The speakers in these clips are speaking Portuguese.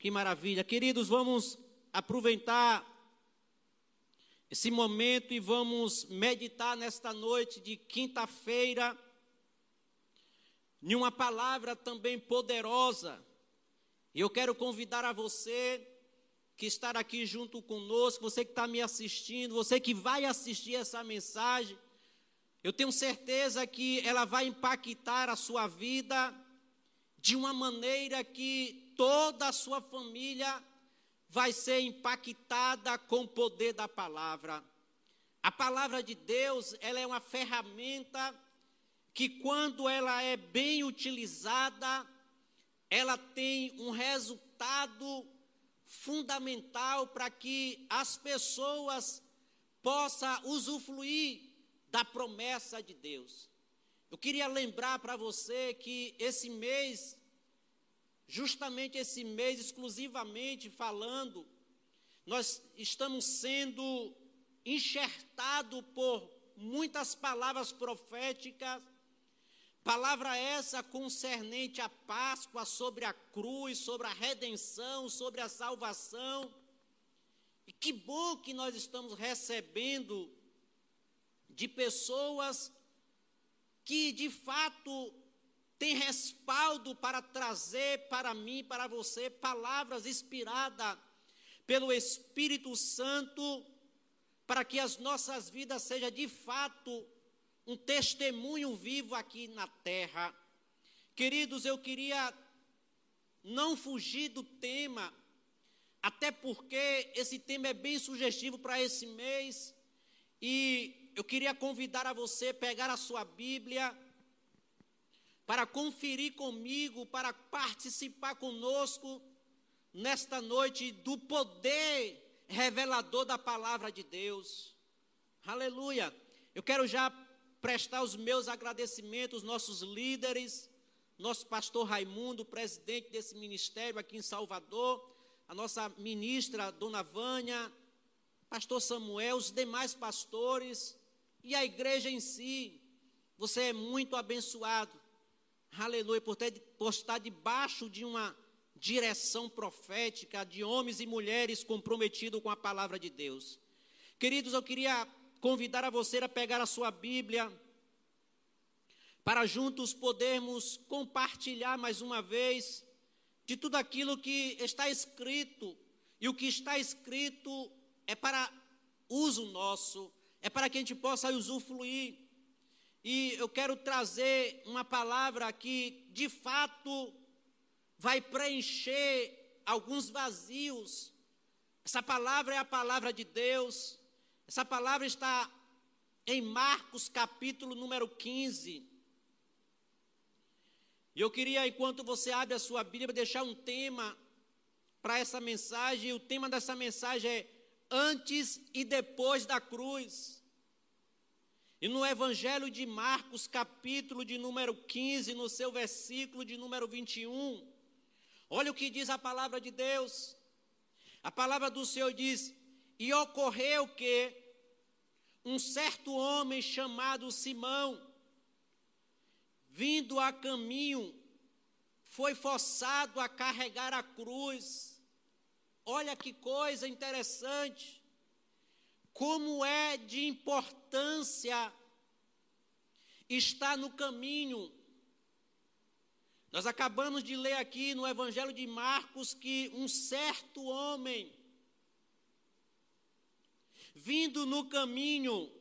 Que maravilha. Queridos, vamos aproveitar esse momento e vamos meditar nesta noite de quinta-feira em uma palavra também poderosa. E eu quero convidar a você que está aqui junto conosco, você que está me assistindo, você que vai assistir essa mensagem, eu tenho certeza que ela vai impactar a sua vida de uma maneira que toda a sua família vai ser impactada com o poder da palavra. A palavra de Deus, ela é uma ferramenta que quando ela é bem utilizada, ela tem um resultado fundamental para que as pessoas possam usufruir da promessa de Deus. Eu queria lembrar para você que esse mês justamente esse mês, exclusivamente falando, nós estamos sendo enxertados por muitas palavras proféticas, palavra essa concernente à Páscoa, sobre a cruz, sobre a redenção, sobre a salvação. E que bom que nós estamos recebendo de pessoas que de fato tem respaldo para trazer para mim, para você, palavras inspiradas pelo Espírito Santo, para que as nossas vidas sejam de fato um testemunho vivo aqui na terra. Queridos, eu queria não fugir do tema, até porque esse tema é bem sugestivo para esse mês, e eu queria convidar a você a pegar a sua Bíblia para conferir comigo, para participar conosco nesta noite do poder revelador da palavra de Deus. Aleluia. Eu quero já prestar os meus agradecimentos, nossos líderes, nosso pastor Raimundo, presidente desse ministério aqui em Salvador, a nossa ministra, dona Vânia, pastor Samuel, os demais pastores e a igreja em si. Você é muito abençoado aleluia, por, ter, por estar debaixo de uma direção profética de homens e mulheres comprometidos com a palavra de Deus. Queridos, eu queria convidar a você a pegar a sua Bíblia, para juntos podermos compartilhar mais uma vez de tudo aquilo que está escrito, e o que está escrito é para uso nosso, é para que a gente possa usufruir. E eu quero trazer uma palavra que, de fato, vai preencher alguns vazios. Essa palavra é a palavra de Deus. Essa palavra está em Marcos, capítulo número 15. E eu queria, enquanto você abre a sua Bíblia, deixar um tema para essa mensagem. E o tema dessa mensagem é Antes e Depois da Cruz. E no Evangelho de Marcos, capítulo de número 15, no seu versículo de número 21, olha o que diz a palavra de Deus. A palavra do Senhor diz: E ocorreu que um certo homem chamado Simão, vindo a caminho, foi forçado a carregar a cruz. Olha que coisa interessante como é de importância estar no caminho. Nós acabamos de ler aqui no Evangelho de Marcos que um certo homem, vindo no caminho,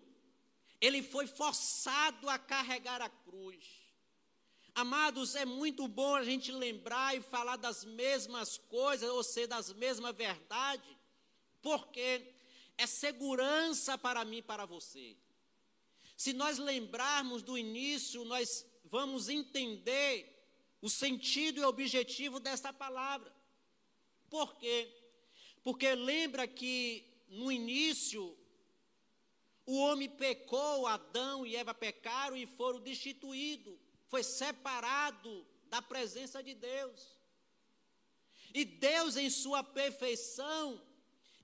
ele foi forçado a carregar a cruz. Amados, é muito bom a gente lembrar e falar das mesmas coisas, ou ser das mesmas verdades, porque é segurança para mim e para você. Se nós lembrarmos do início, nós vamos entender o sentido e objetivo dessa palavra. Por quê? Porque lembra que no início o homem pecou, Adão e Eva pecaram e foram destituídos, foi separado da presença de Deus. E Deus, em sua perfeição,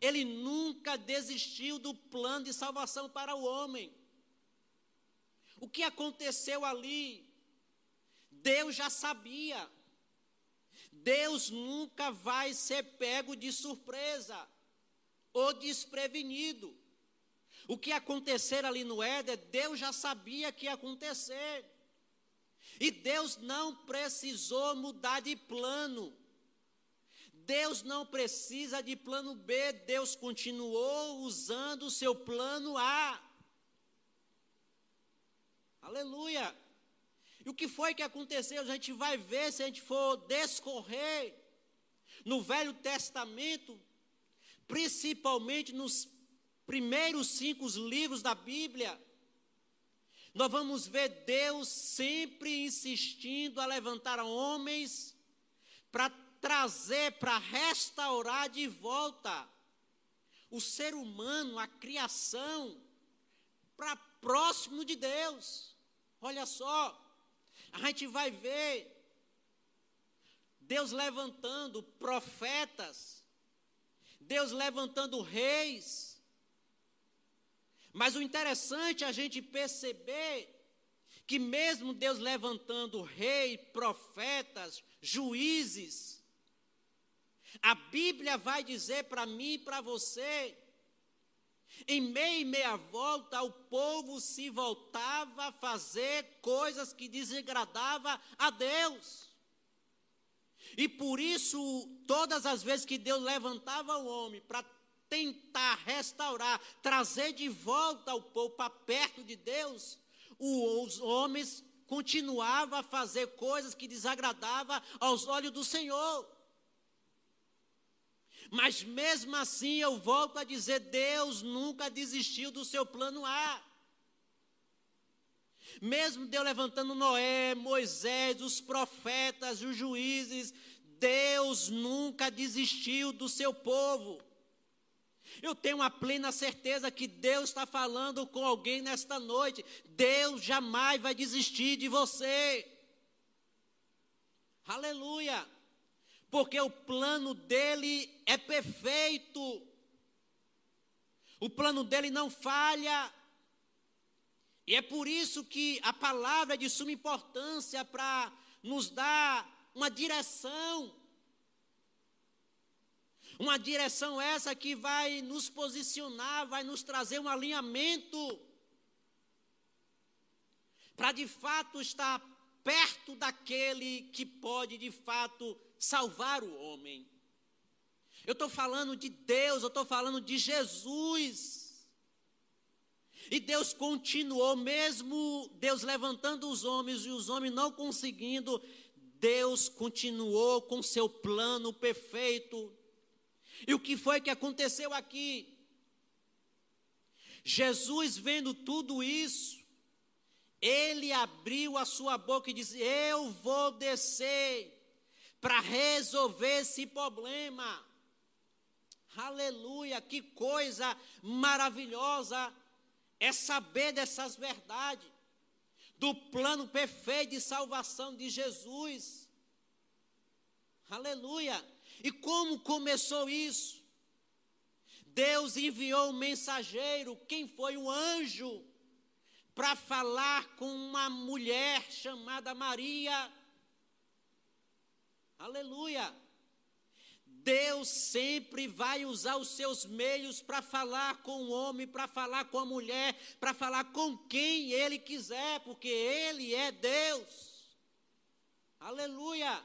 ele nunca desistiu do plano de salvação para o homem. O que aconteceu ali? Deus já sabia. Deus nunca vai ser pego de surpresa ou desprevenido. O que acontecer ali no Éden, Deus já sabia que ia acontecer. E Deus não precisou mudar de plano. Deus não precisa de plano B, Deus continuou usando o seu plano A. Aleluia. E o que foi que aconteceu? A gente vai ver se a gente for descorrer no Velho Testamento, principalmente nos primeiros cinco livros da Bíblia. Nós vamos ver Deus sempre insistindo a levantar homens para trazer, para restaurar de volta o ser humano, a criação, para próximo de Deus. Olha só, a gente vai ver Deus levantando profetas, Deus levantando reis. Mas o interessante é a gente perceber que mesmo Deus levantando rei, profetas, juízes, a Bíblia vai dizer para mim e para você, em meia e meia volta, o povo se voltava a fazer coisas que desagradavam a Deus. E por isso, todas as vezes que Deus levantava o homem para tentar restaurar, trazer de volta o povo para perto de Deus, os homens continuavam a fazer coisas que desagradavam aos olhos do Senhor. Mas mesmo assim eu volto a dizer: Deus nunca desistiu do seu plano A. Mesmo Deus levantando Noé, Moisés, os profetas, os juízes, Deus nunca desistiu do seu povo. Eu tenho a plena certeza que Deus está falando com alguém nesta noite. Deus jamais vai desistir de você. Aleluia porque o plano dele é perfeito. O plano dele não falha. E é por isso que a palavra é de suma importância para nos dar uma direção. Uma direção essa que vai nos posicionar, vai nos trazer um alinhamento. Para de fato estar perto daquele que pode de fato salvar o homem. Eu estou falando de Deus, eu estou falando de Jesus. E Deus continuou, mesmo Deus levantando os homens e os homens não conseguindo, Deus continuou com seu plano perfeito. E o que foi que aconteceu aqui? Jesus, vendo tudo isso, ele abriu a sua boca e disse: Eu vou descer para resolver esse problema. Aleluia, que coisa maravilhosa é saber dessas verdades, do plano perfeito de salvação de Jesus. Aleluia. E como começou isso? Deus enviou um mensageiro, quem foi o anjo, para falar com uma mulher chamada Maria Aleluia. Deus sempre vai usar os seus meios para falar com o homem, para falar com a mulher, para falar com quem Ele quiser, porque Ele é Deus. Aleluia.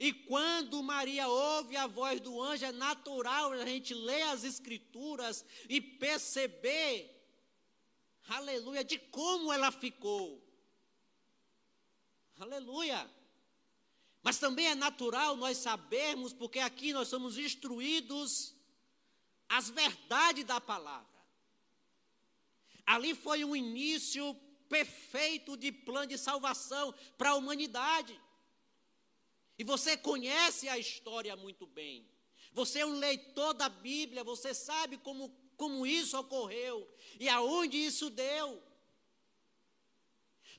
E quando Maria ouve a voz do anjo, é natural a gente ler as Escrituras e perceber, aleluia, de como ela ficou. Aleluia. Mas também é natural nós sabermos, porque aqui nós somos instruídos as verdades da palavra. Ali foi um início perfeito de plano de salvação para a humanidade. E você conhece a história muito bem. Você é um leitor da Bíblia, você sabe como, como isso ocorreu e aonde isso deu.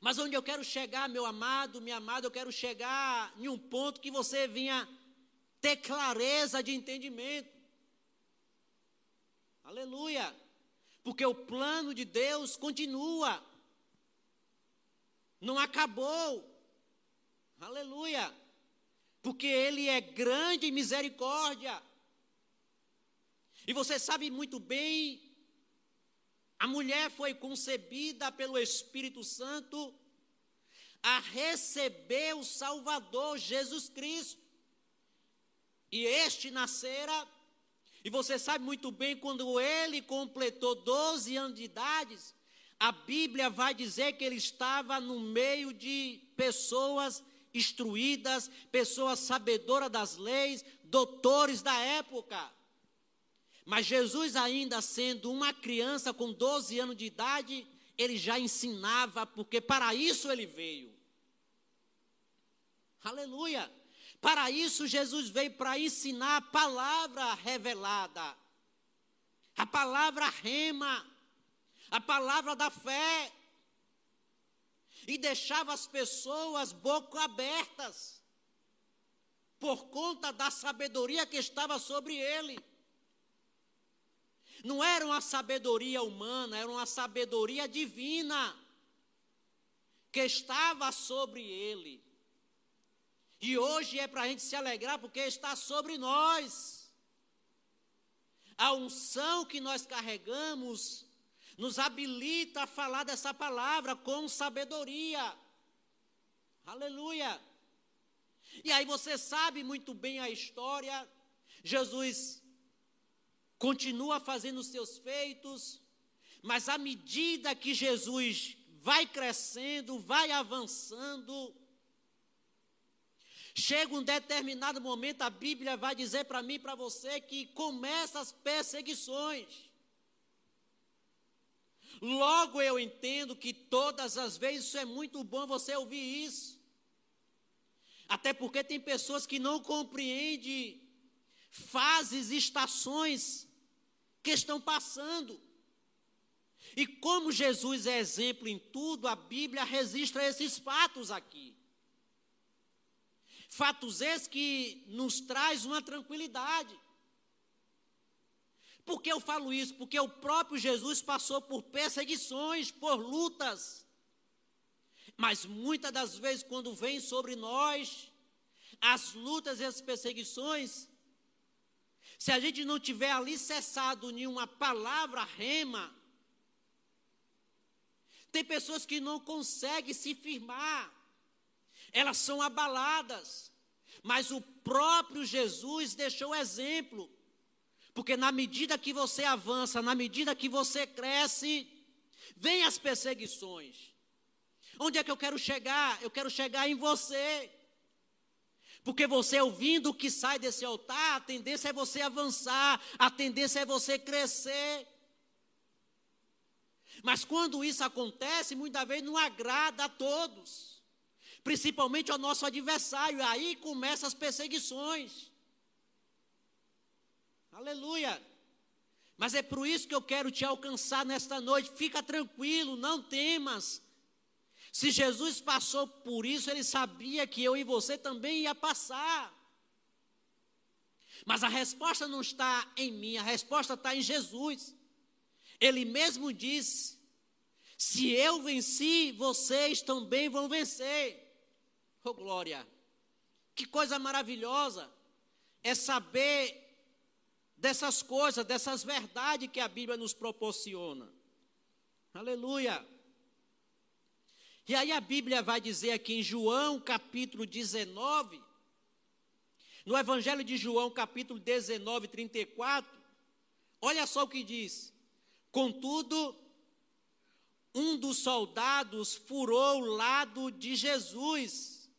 Mas onde eu quero chegar, meu amado, minha amada, eu quero chegar em um ponto que você vinha ter clareza de entendimento. Aleluia. Porque o plano de Deus continua. Não acabou. Aleluia. Porque Ele é grande em misericórdia. E você sabe muito bem, a mulher foi concebida pelo Espírito Santo a receber o Salvador Jesus Cristo. E este nascera, e você sabe muito bem, quando ele completou 12 anos de idade, a Bíblia vai dizer que ele estava no meio de pessoas instruídas, pessoas sabedoras das leis, doutores da época. Mas Jesus, ainda sendo uma criança com 12 anos de idade, ele já ensinava, porque para isso ele veio. Aleluia! Para isso Jesus veio para ensinar a palavra revelada, a palavra rema, a palavra da fé, e deixava as pessoas boca abertas, por conta da sabedoria que estava sobre ele. Não era uma sabedoria humana, era uma sabedoria divina que estava sobre ele. E hoje é para a gente se alegrar porque está sobre nós. A unção que nós carregamos nos habilita a falar dessa palavra com sabedoria. Aleluia. E aí você sabe muito bem a história. Jesus continua fazendo os seus feitos, mas à medida que Jesus vai crescendo, vai avançando, chega um determinado momento, a Bíblia vai dizer para mim e para você que começa as perseguições. Logo eu entendo que todas as vezes isso é muito bom você ouvir isso. Até porque tem pessoas que não compreendem fases, estações que estão passando. E como Jesus é exemplo em tudo, a Bíblia registra esses fatos aqui. Fatos esses que nos traz uma tranquilidade. Por que eu falo isso? Porque o próprio Jesus passou por perseguições, por lutas. Mas muitas das vezes, quando vem sobre nós as lutas e as perseguições, se a gente não tiver ali cessado em uma palavra rema, tem pessoas que não conseguem se firmar, elas são abaladas, mas o próprio Jesus deixou exemplo, porque na medida que você avança, na medida que você cresce, vem as perseguições. Onde é que eu quero chegar? Eu quero chegar em você. Porque você ouvindo o que sai desse altar, a tendência é você avançar, a tendência é você crescer. Mas quando isso acontece, muitas vezes não agrada a todos, principalmente ao nosso adversário, aí começam as perseguições. Aleluia. Mas é por isso que eu quero te alcançar nesta noite. Fica tranquilo, não temas. Se Jesus passou por isso, ele sabia que eu e você também ia passar. Mas a resposta não está em mim, a resposta está em Jesus. Ele mesmo disse: Se eu venci, vocês também vão vencer. Oh, glória! Que coisa maravilhosa é saber dessas coisas, dessas verdades que a Bíblia nos proporciona. Aleluia! E aí a Bíblia vai dizer aqui em João capítulo 19, no Evangelho de João capítulo 19, 34, olha só o que diz: Contudo, um dos soldados furou o lado de Jesus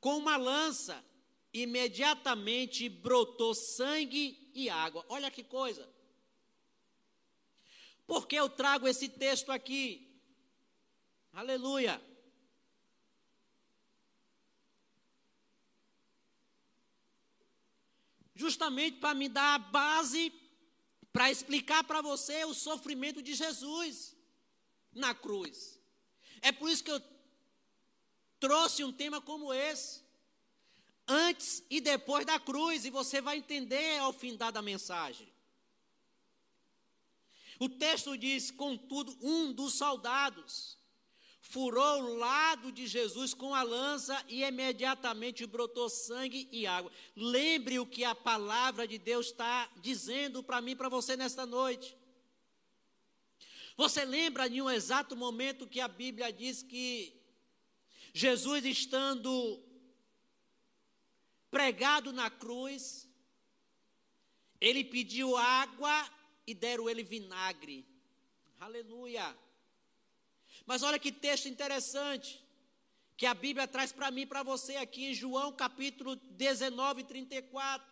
com uma lança, imediatamente brotou sangue e água. Olha que coisa. Por que eu trago esse texto aqui? Aleluia. Justamente para me dar a base para explicar para você o sofrimento de Jesus na cruz. É por isso que eu trouxe um tema como esse. Antes e depois da cruz, e você vai entender ao fim da mensagem. O texto diz: contudo, um dos soldados furou o lado de Jesus com a lança e imediatamente brotou sangue e água. Lembre o que a palavra de Deus está dizendo para mim e para você nesta noite. Você lembra de um exato momento que a Bíblia diz que Jesus estando pregado na cruz, ele pediu água e deram ele vinagre. Aleluia. Mas olha que texto interessante que a Bíblia traz para mim e para você aqui em João capítulo 19, 34.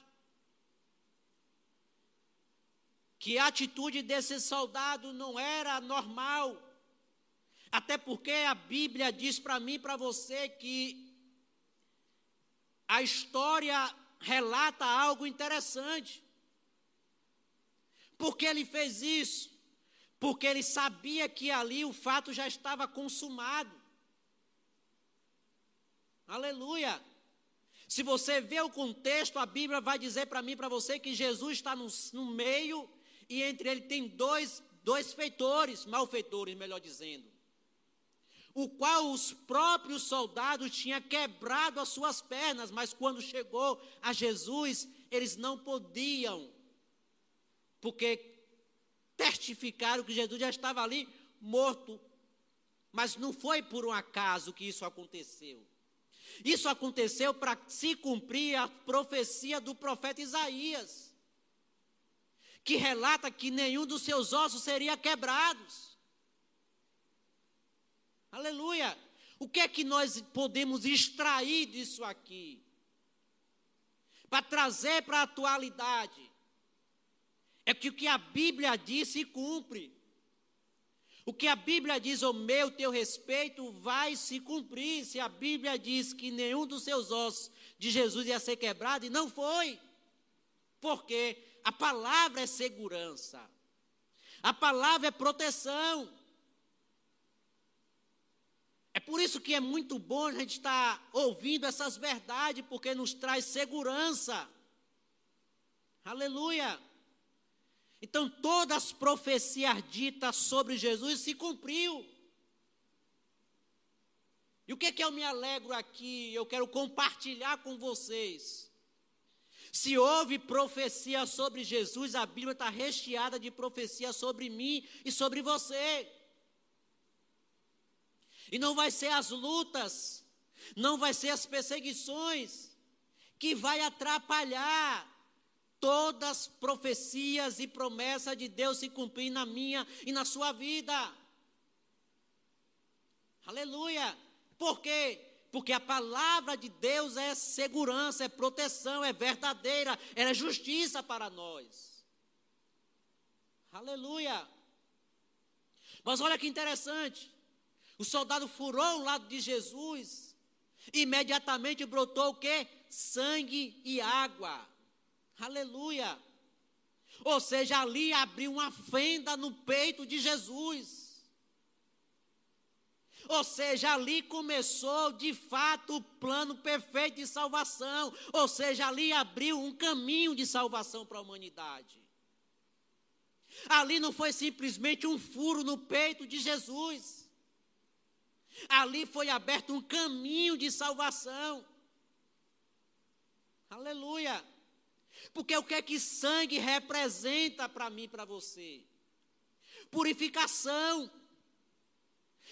Que a atitude desse soldado não era normal. Até porque a Bíblia diz para mim e para você que a história relata algo interessante. Por que ele fez isso? Porque ele sabia que ali o fato já estava consumado. Aleluia. Se você vê o contexto, a Bíblia vai dizer para mim para você que Jesus está no, no, meio e entre ele tem dois, dois feitores, malfeitores, melhor dizendo. O qual os próprios soldados tinham quebrado as suas pernas, mas quando chegou a Jesus, eles não podiam porque testificaram que Jesus já estava ali morto. Mas não foi por um acaso que isso aconteceu. Isso aconteceu para se cumprir a profecia do profeta Isaías, que relata que nenhum dos seus ossos seria quebrados. Aleluia! O que é que nós podemos extrair disso aqui? Para trazer para a atualidade é que o que a Bíblia diz se cumpre. O que a Bíblia diz ao meu teu respeito vai se cumprir. Se a Bíblia diz que nenhum dos seus ossos de Jesus ia ser quebrado, e não foi. Porque a palavra é segurança. A palavra é proteção. Por isso que é muito bom a gente estar ouvindo essas verdades, porque nos traz segurança. Aleluia. Então todas as profecias ditas sobre Jesus se cumpriu. E o que, é que eu me alegro aqui? Eu quero compartilhar com vocês. Se houve profecia sobre Jesus, a Bíblia está recheada de profecia sobre mim e sobre você. E não vai ser as lutas, não vai ser as perseguições que vai atrapalhar todas as profecias e promessas de Deus se cumprir na minha e na sua vida. Aleluia. Por quê? Porque a palavra de Deus é segurança, é proteção, é verdadeira, é justiça para nós. Aleluia. Mas olha que interessante. O soldado furou o lado de Jesus. Imediatamente brotou o quê? Sangue e água. Aleluia. Ou seja, ali abriu uma fenda no peito de Jesus. Ou seja, ali começou de fato o plano perfeito de salvação. Ou seja, ali abriu um caminho de salvação para a humanidade. Ali não foi simplesmente um furo no peito de Jesus. Ali foi aberto um caminho de salvação. Aleluia. Porque o que é que sangue representa para mim e para você? Purificação.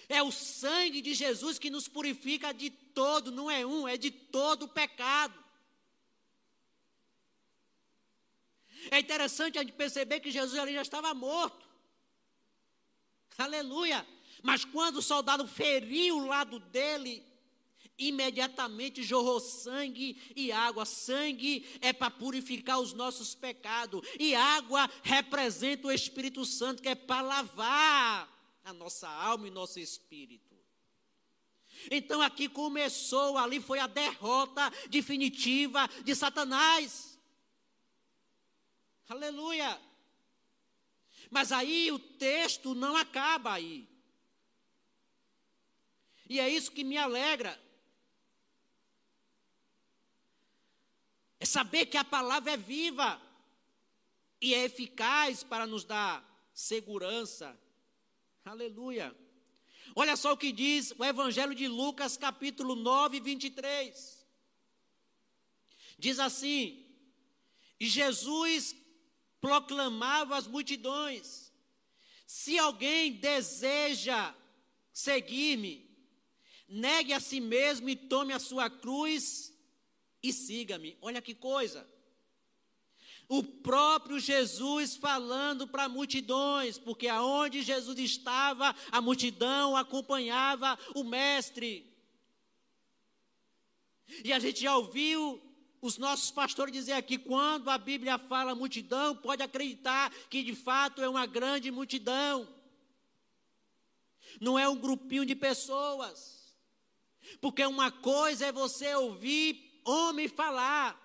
É o sangue de Jesus que nos purifica de todo, não é um, é de todo o pecado. É interessante a gente perceber que Jesus ali já estava morto. Aleluia. Mas quando o soldado feriu o lado dele, imediatamente jorrou sangue e água. Sangue é para purificar os nossos pecados, e água representa o Espírito Santo, que é para lavar a nossa alma e nosso espírito. Então aqui começou, ali foi a derrota definitiva de Satanás. Aleluia. Mas aí o texto não acaba aí. E é isso que me alegra. É saber que a palavra é viva e é eficaz para nos dar segurança. Aleluia. Olha só o que diz o Evangelho de Lucas, capítulo 9, 23. Diz assim: E Jesus proclamava às multidões: Se alguém deseja seguir-me, negue a si mesmo e tome a sua cruz e siga-me. Olha que coisa. O próprio Jesus falando para multidões, porque aonde Jesus estava, a multidão acompanhava o Mestre. E a gente já ouviu os nossos pastores dizer aqui, quando a Bíblia fala multidão, pode acreditar que de fato é uma grande multidão. Não é um grupinho de pessoas. Porque uma coisa é você ouvir homem falar.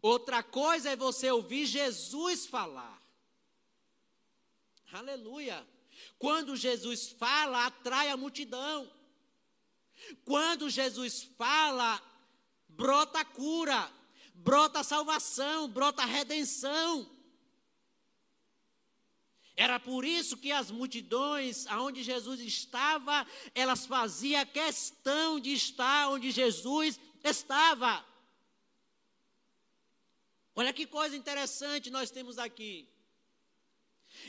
Outra coisa é você ouvir Jesus falar. Aleluia. Quando Jesus fala, atrai a multidão. Quando Jesus fala, brota cura, brota salvação, brota redenção. Era por isso que as multidões, aonde Jesus estava, elas faziam questão de estar onde Jesus estava. Olha que coisa interessante nós temos aqui.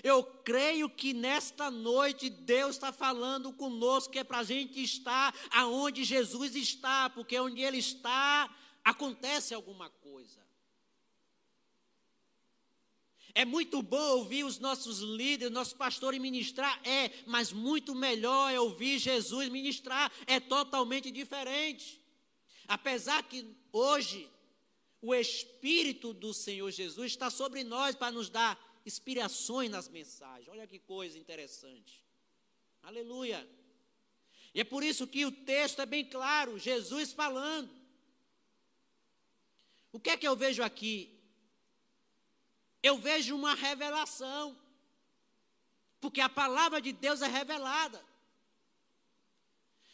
Eu creio que nesta noite Deus está falando conosco que é para a gente estar aonde Jesus está, porque onde Ele está, acontece alguma coisa. É muito bom ouvir os nossos líderes, nossos pastores ministrar, é, mas muito melhor é ouvir Jesus ministrar, é totalmente diferente. Apesar que hoje o Espírito do Senhor Jesus está sobre nós para nos dar inspirações nas mensagens. Olha que coisa interessante. Aleluia. E é por isso que o texto é bem claro, Jesus falando. O que é que eu vejo aqui? Eu vejo uma revelação. Porque a palavra de Deus é revelada.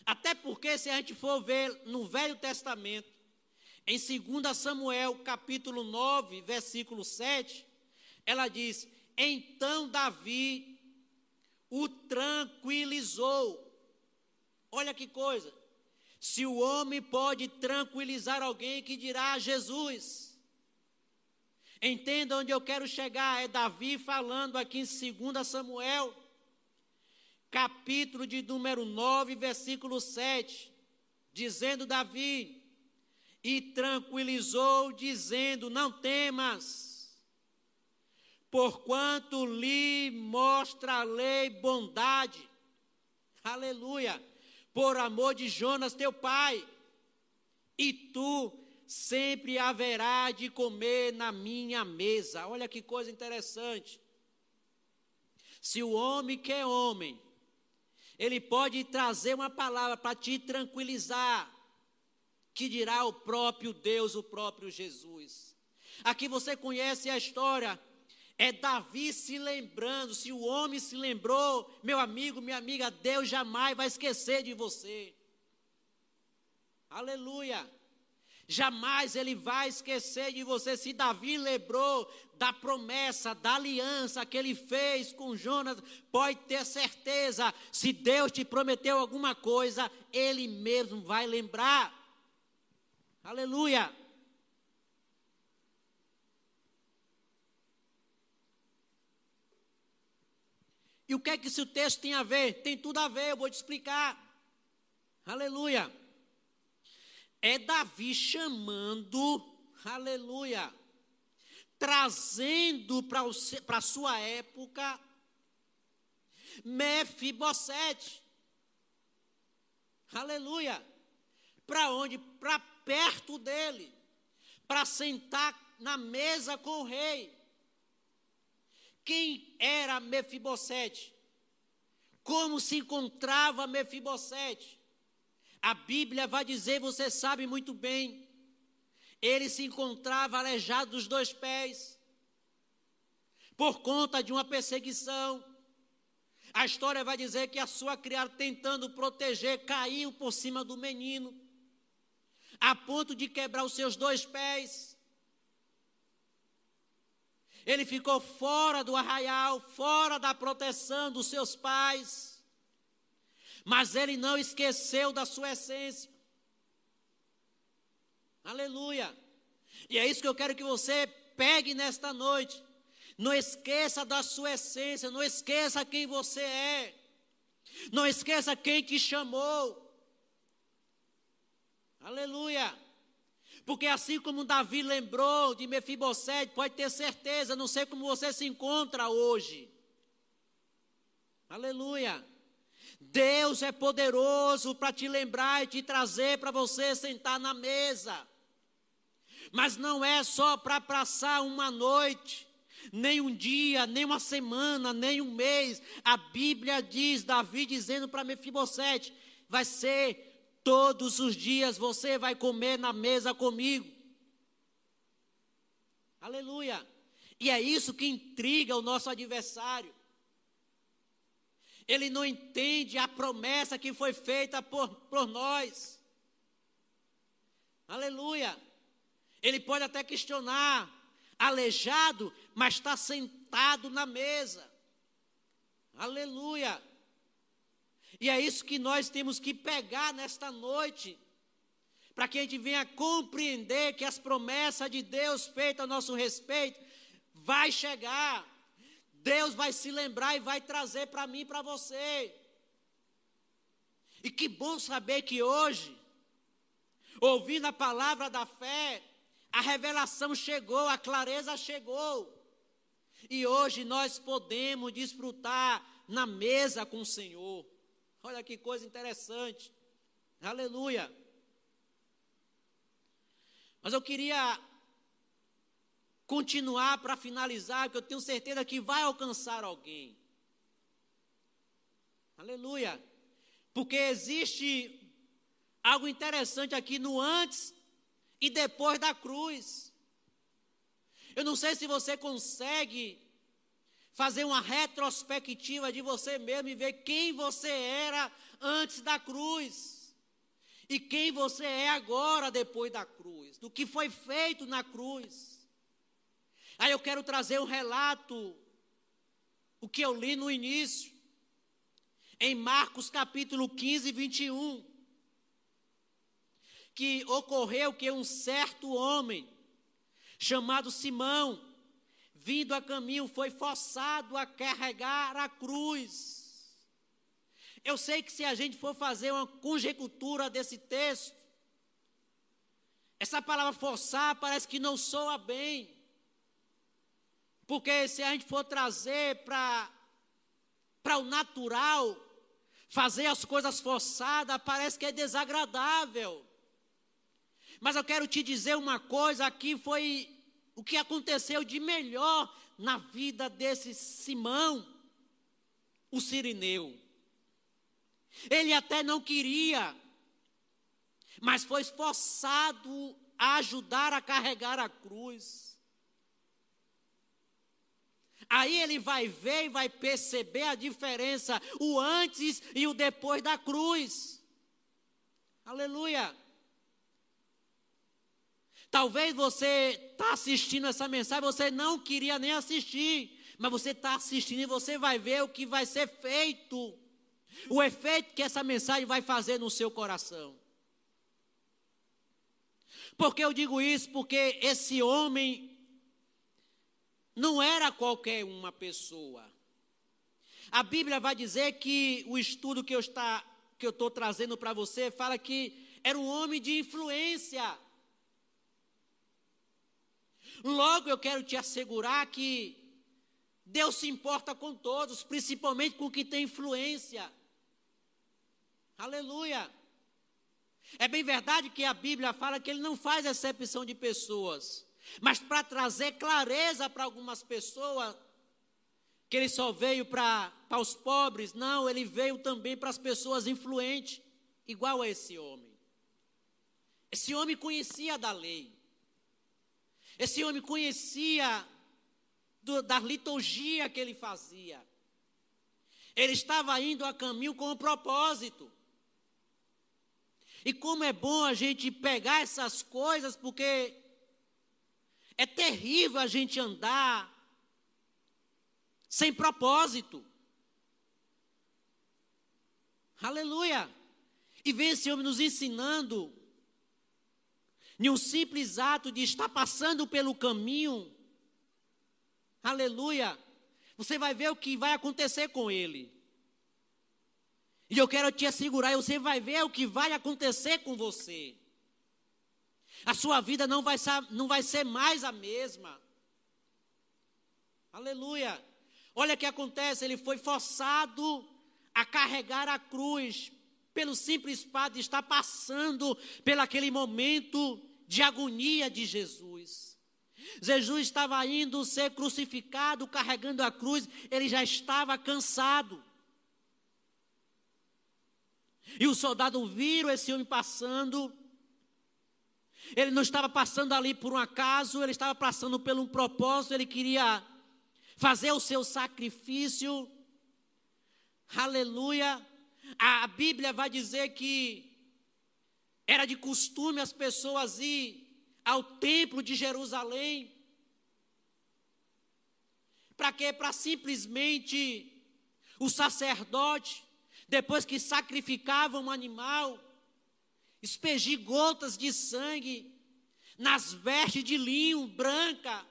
Até porque, se a gente for ver no Velho Testamento, em 2 Samuel, capítulo 9, versículo 7, ela diz: Então Davi o tranquilizou. Olha que coisa. Se o homem pode tranquilizar alguém, que dirá Jesus. Entenda onde eu quero chegar. É Davi falando aqui em 2 Samuel, capítulo de número 9, versículo 7. Dizendo Davi: e tranquilizou, dizendo: Não temas, porquanto lhe mostra a lei bondade. Aleluia. Por amor de Jonas, teu pai, e tu sempre haverá de comer na minha mesa. Olha que coisa interessante. Se o homem que é homem, ele pode trazer uma palavra para te tranquilizar, que dirá o próprio Deus, o próprio Jesus. Aqui você conhece a história, é Davi se lembrando, se o homem se lembrou, meu amigo, minha amiga, Deus jamais vai esquecer de você. Aleluia. Jamais ele vai esquecer de você. Se Davi lembrou da promessa, da aliança que ele fez com Jonas, pode ter certeza, se Deus te prometeu alguma coisa, ele mesmo vai lembrar. Aleluia! E o que é que esse texto tem a ver? Tem tudo a ver, eu vou te explicar. Aleluia! É Davi chamando, aleluia, trazendo para a sua época Mefibosete. Aleluia! Para onde? Para perto dele, para sentar na mesa com o rei. Quem era Mefibosete? Como se encontrava Mefibosete? A Bíblia vai dizer, você sabe muito bem, ele se encontrava aleijado dos dois pés, por conta de uma perseguição. A história vai dizer que a sua criada, tentando proteger, caiu por cima do menino a ponto de quebrar os seus dois pés. Ele ficou fora do arraial, fora da proteção dos seus pais. Mas ele não esqueceu da sua essência. Aleluia. E é isso que eu quero que você pegue nesta noite. Não esqueça da sua essência, não esqueça quem você é. Não esqueça quem te chamou. Aleluia. Porque assim como Davi lembrou de Mefibosete, pode ter certeza, não sei como você se encontra hoje. Aleluia. Deus é poderoso para te lembrar e te trazer para você sentar na mesa. Mas não é só para passar uma noite, nem um dia, nem uma semana, nem um mês. A Bíblia diz, Davi dizendo para Mefibosete, vai ser todos os dias você vai comer na mesa comigo. Aleluia. E é isso que intriga o nosso adversário. Ele não entende a promessa que foi feita por, por nós. Aleluia. Ele pode até questionar, aleijado, mas está sentado na mesa. Aleluia. E é isso que nós temos que pegar nesta noite, para que a gente venha compreender que as promessas de Deus feitas a nosso respeito vai chegar. Deus vai se lembrar e vai trazer para mim e para você. E que bom saber que hoje, ouvindo a palavra da fé, a revelação chegou, a clareza chegou. E hoje nós podemos desfrutar na mesa com o Senhor. Olha que coisa interessante. Aleluia. Mas eu queria continuar para finalizar, porque eu tenho certeza que vai alcançar alguém. Aleluia. Porque existe algo interessante aqui no antes e depois da cruz. Eu não sei se você consegue fazer uma retrospectiva de você mesmo e ver quem você era antes da cruz e quem você é agora depois da cruz, do que foi feito na cruz. Aí eu quero trazer um relato, o que eu li no início, em Marcos capítulo 15, 21 que ocorreu que um certo homem, chamado Simão, vindo a caminho, foi forçado a carregar a cruz. Eu sei que se a gente for fazer uma conjectura desse texto, essa palavra forçar parece que não soa bem. Porque se a gente for trazer para o natural, fazer as coisas forçadas, parece que é desagradável. Mas eu quero te dizer uma coisa: aqui foi o que aconteceu de melhor na vida desse Simão, o sirineu. Ele até não queria, mas foi forçado a ajudar a carregar a cruz. Aí ele vai ver e vai perceber a diferença, o antes e o depois da cruz. Aleluia. Talvez você está assistindo essa mensagem, você não queria nem assistir, mas você está assistindo e você vai ver o que vai ser feito, o efeito que essa mensagem vai fazer no seu coração. Por que eu digo isso? Porque esse homem não era qualquer uma pessoa. A Bíblia vai dizer que o estudo que eu estou trazendo para você fala que era um homem de influência. Logo eu quero te assegurar que Deus se importa com todos, principalmente com quem tem influência. Aleluia. É bem verdade que a Bíblia fala que ele não faz exceção de pessoas, mas para trazer clareza para algumas pessoas, que ele só veio para, os pobres, não, ele veio também para as pessoas influentes, igual a esse homem. Esse homem conhecia da lei. Esse homem conhecia do, da liturgia que ele fazia. Ele estava indo a caminho com um propósito. E como é bom a gente pegar essas coisas, porque é terrível a gente andar sem propósito. Aleluia! E vem esse homem nos ensinando, em um simples ato de estar passando pelo caminho, aleluia, você vai ver o que vai acontecer com ele. E eu quero te assegurar, você vai ver o que vai acontecer com você. A sua vida não vai, não vai ser mais a mesma. Aleluia. Olha o que acontece, ele foi forçado a carregar a cruz pelo simples fato de estar passando pelaquele momento de agonia de Jesus. Jesus estava indo ser crucificado, carregando a cruz, ele já estava cansado. E os soldados viram esse homem passando. Ele não estava passando ali por um acaso, ele estava passando por um propósito, ele queria fazer o seu sacrifício. Aleluia. A Bíblia vai dizer que era de costume as pessoas ir ao templo de Jerusalém. Para quê? Para simplesmente o sacerdote, depois que sacrificava um animal, expegir gotas de sangue nas vestes de linho branca.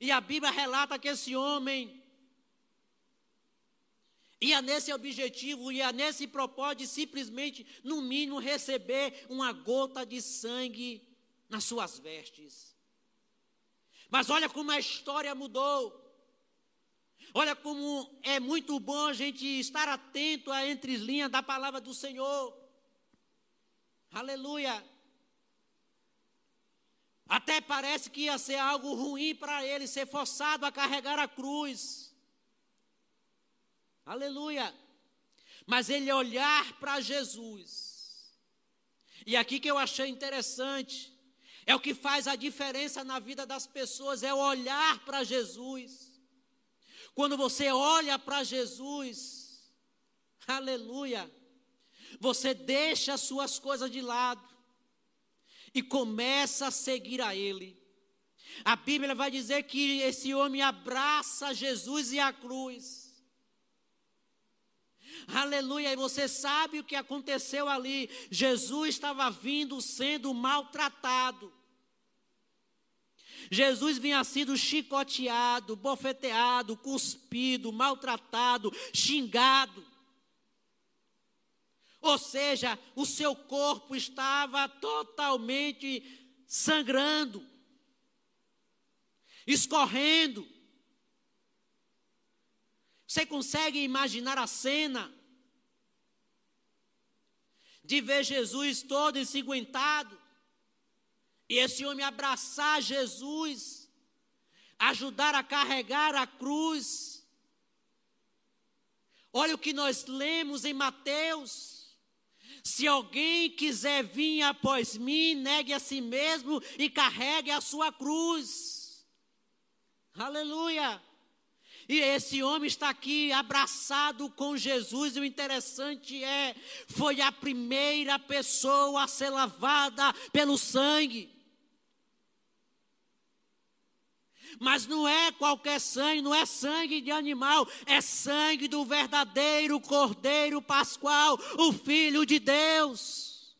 E a Bíblia relata que esse homem ia nesse objetivo, ia nesse propósito de simplesmente, no mínimo, receber uma gota de sangue nas suas vestes. Mas olha como a história mudou. Olha como é muito bom a gente estar atento a entre linhas da palavra do Senhor. Aleluia. Até parece que ia ser algo ruim para ele ser forçado a carregar a cruz. Aleluia. Mas ele olhar para Jesus. E aqui que eu achei interessante, é o que faz a diferença na vida das pessoas, é olhar para Jesus. Quando você olha para Jesus, aleluia, você deixa as suas coisas de lado e começa a seguir a Ele. A Bíblia vai dizer que esse homem abraça Jesus e a cruz. Aleluia. E você sabe o que aconteceu ali. Jesus estava vindo sendo maltratado. Jesus vinha sendo chicoteado, bofeteado, cuspido, maltratado, xingado. Ou seja, o seu corpo estava totalmente sangrando, escorrendo. Você consegue imaginar a cena de ver Jesus todo ensanguentado e esse homem abraçar Jesus, ajudar a carregar a cruz. Olha o que nós lemos em Mateus. Se alguém quiser vir após mim, negue a si mesmo e carregue a sua cruz. Aleluia. E esse homem está aqui abraçado com Jesus, e o interessante é, foi a primeira pessoa a ser lavada pelo sangue. Mas não é qualquer sangue, não é sangue de animal, é sangue do verdadeiro Cordeiro Pascual, o Filho de Deus.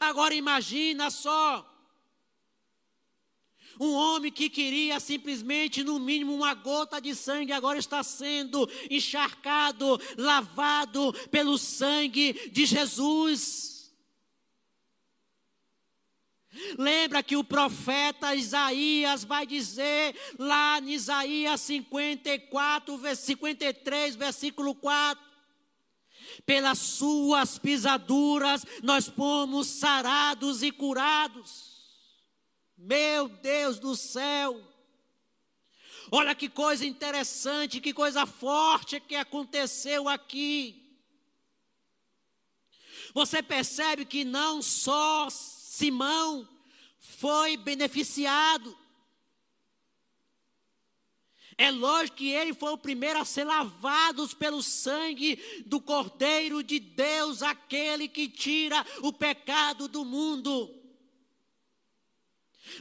Agora imagina só, um homem que queria simplesmente, no mínimo, uma gota de sangue, agora está sendo encharcado, lavado pelo sangue de Jesus. Lembra que o profeta Isaías vai dizer lá em Isaías 54, 53, versículo 4: Pelas suas pisaduras nós fomos sarados e curados. Meu Deus do céu! Olha que coisa interessante, que coisa forte que aconteceu aqui. Você percebe que não só Simão foi beneficiado. É lógico que ele foi o primeiro a ser lavado pelo sangue do Cordeiro de Deus, aquele que tira o pecado do mundo.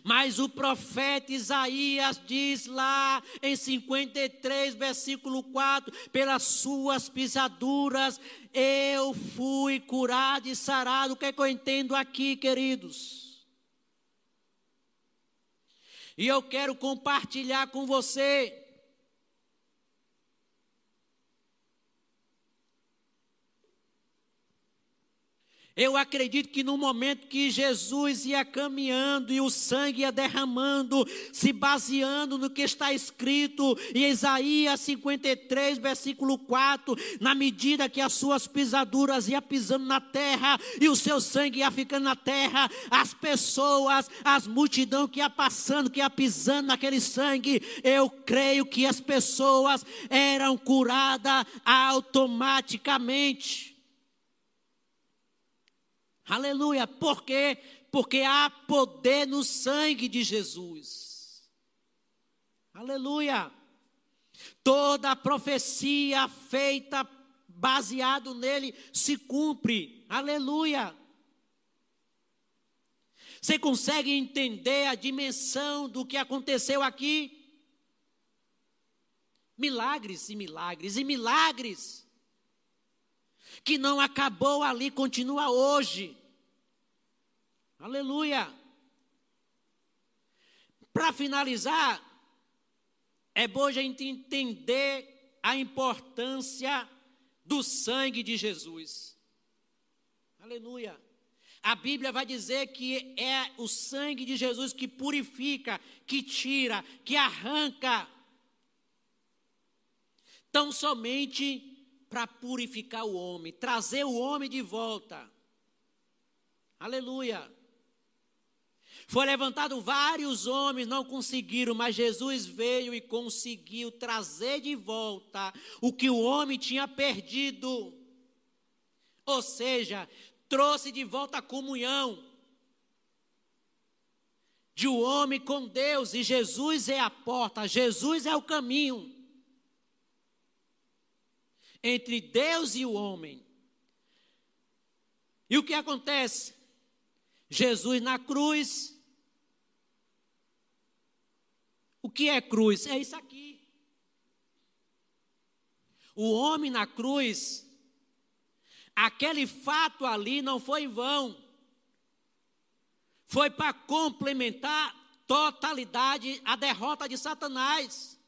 Mas o profeta Isaías diz lá em 53, versículo 4: pelas suas pisaduras eu fui curado e sarado. O que, é que eu entendo aqui, queridos? E eu quero compartilhar com você Eu acredito que no momento que Jesus ia caminhando e o sangue ia derramando, se baseando no que está escrito em Isaías 53, versículo 4, na medida que as suas pisaduras iam pisando na terra e o seu sangue ia ficando na terra, as pessoas, as multidão que ia passando, que ia pisando naquele sangue, eu creio que as pessoas eram curadas automaticamente. Aleluia. Por quê? Porque há poder no sangue de Jesus. Aleluia. Toda a profecia feita baseado nele se cumpre. Aleluia. Você consegue entender a dimensão do que aconteceu aqui? Milagres e milagres e milagres que não acabou ali, continua hoje. Aleluia. Para finalizar, é bom a gente entender a importância do sangue de Jesus. Aleluia. A Bíblia vai dizer que é o sangue de Jesus que purifica, que tira, que arranca. Tão somente para purificar o homem, trazer o homem de volta. Aleluia. Foi levantado vários homens, não conseguiram, mas Jesus veio e conseguiu trazer de volta o que o homem tinha perdido. Ou seja, trouxe de volta a comunhão de o um homem com Deus, e Jesus é a porta, Jesus é o caminho entre Deus e o homem. E o que acontece? Jesus na cruz. O que é cruz? É isso aqui. O homem na cruz, aquele fato ali não foi em vão. Foi para complementar totalidade a derrota de Satanás.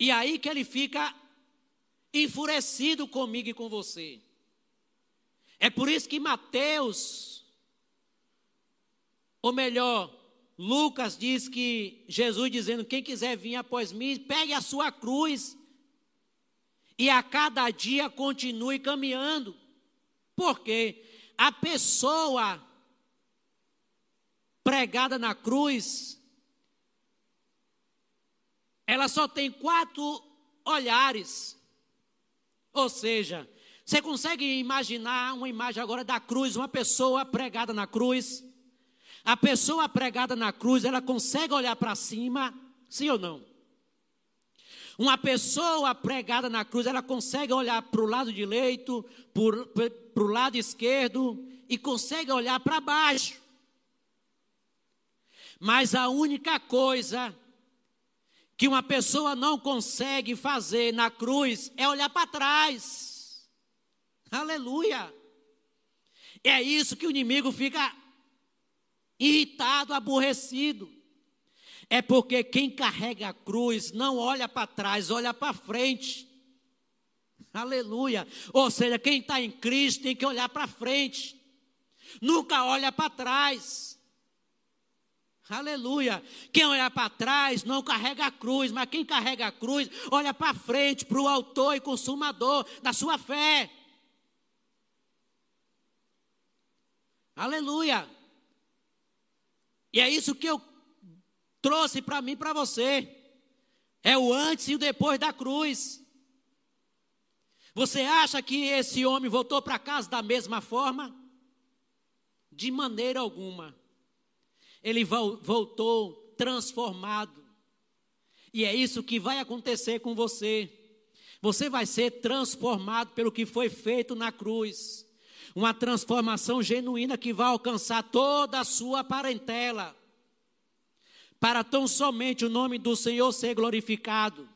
E aí que ele fica enfurecido comigo e com você. É por isso que Mateus, ou melhor, Lucas diz que Jesus dizendo: quem quiser vir após mim, pegue a sua cruz e a cada dia continue caminhando. Porque a pessoa pregada na cruz, ela só tem quatro olhares. Ou seja, você consegue imaginar uma imagem agora da cruz, uma pessoa pregada na cruz? A pessoa pregada na cruz, ela consegue olhar para cima, sim ou não? Uma pessoa pregada na cruz, ela consegue olhar para o lado direito, para o lado esquerdo e consegue olhar para baixo. Mas a única coisa que uma pessoa não consegue fazer na cruz é olhar para trás. Aleluia. É isso que o inimigo fica irritado, aborrecido. É porque quem carrega a cruz não olha para trás, olha para frente. Aleluia. Ou seja, quem está em Cristo tem que olhar para frente. Nunca olha para trás. Aleluia. Quem olha para trás não carrega a cruz, mas quem carrega a cruz olha para frente, para o autor e consumador da sua fé. Aleluia. E é isso que eu trouxe para mim, para você. É o antes e o depois da cruz. Você acha que esse homem voltou para casa da mesma forma? De maneira alguma ele voltou transformado. E é isso que vai acontecer com você. Você vai ser transformado pelo que foi feito na cruz. Uma transformação genuína que vai alcançar toda a sua parentela. Para tão somente o nome do Senhor ser glorificado.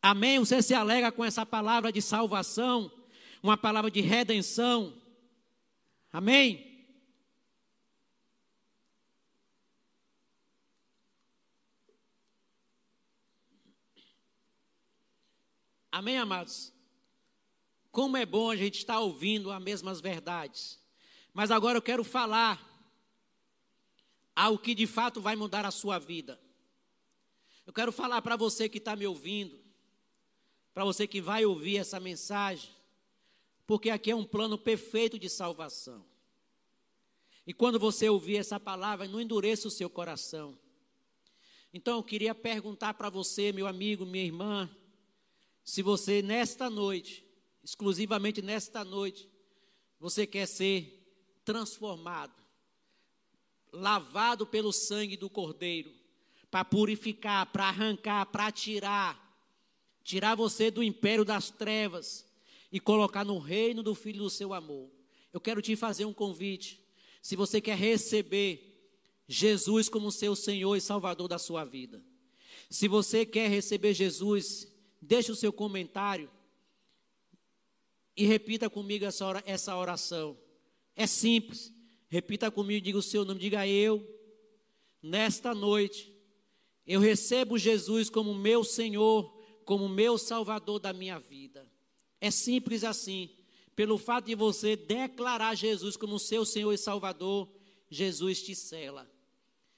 Amém? Você se alega com essa palavra de salvação, uma palavra de redenção. Amém? Amém, amados? Como é bom a gente estar ouvindo as mesmas verdades. Mas agora eu quero falar algo que de fato vai mudar a sua vida. Eu quero falar para você que está me ouvindo, para você que vai ouvir essa mensagem, porque aqui é um plano perfeito de salvação. E quando você ouvir essa palavra, não endureça o seu coração. Então eu queria perguntar para você, meu amigo, minha irmã, se você nesta noite, exclusivamente nesta noite, você quer ser transformado, lavado pelo sangue do Cordeiro, para purificar, para arrancar, para tirar, tirar você do império das trevas e colocar no reino do Filho do seu amor. Eu quero te fazer um convite. Se você quer receber Jesus como seu Senhor e Salvador da sua vida, se você quer receber Jesus Deixe o seu comentário e repita comigo essa oração. É simples. Repita comigo, diga o seu nome, diga eu. Nesta noite, eu recebo Jesus como meu Senhor, como meu Salvador da minha vida. É simples assim. Pelo fato de você declarar Jesus como seu Senhor e Salvador, Jesus te cela.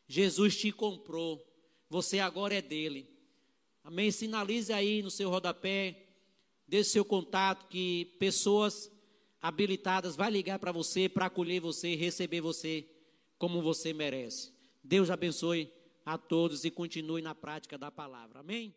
Jesus te comprou. Você agora é dele. Amém? Sinalize aí no seu rodapé, dê seu contato, que pessoas habilitadas vai ligar para você, para acolher você, receber você como você merece. Deus abençoe a todos e continue na prática da palavra. Amém?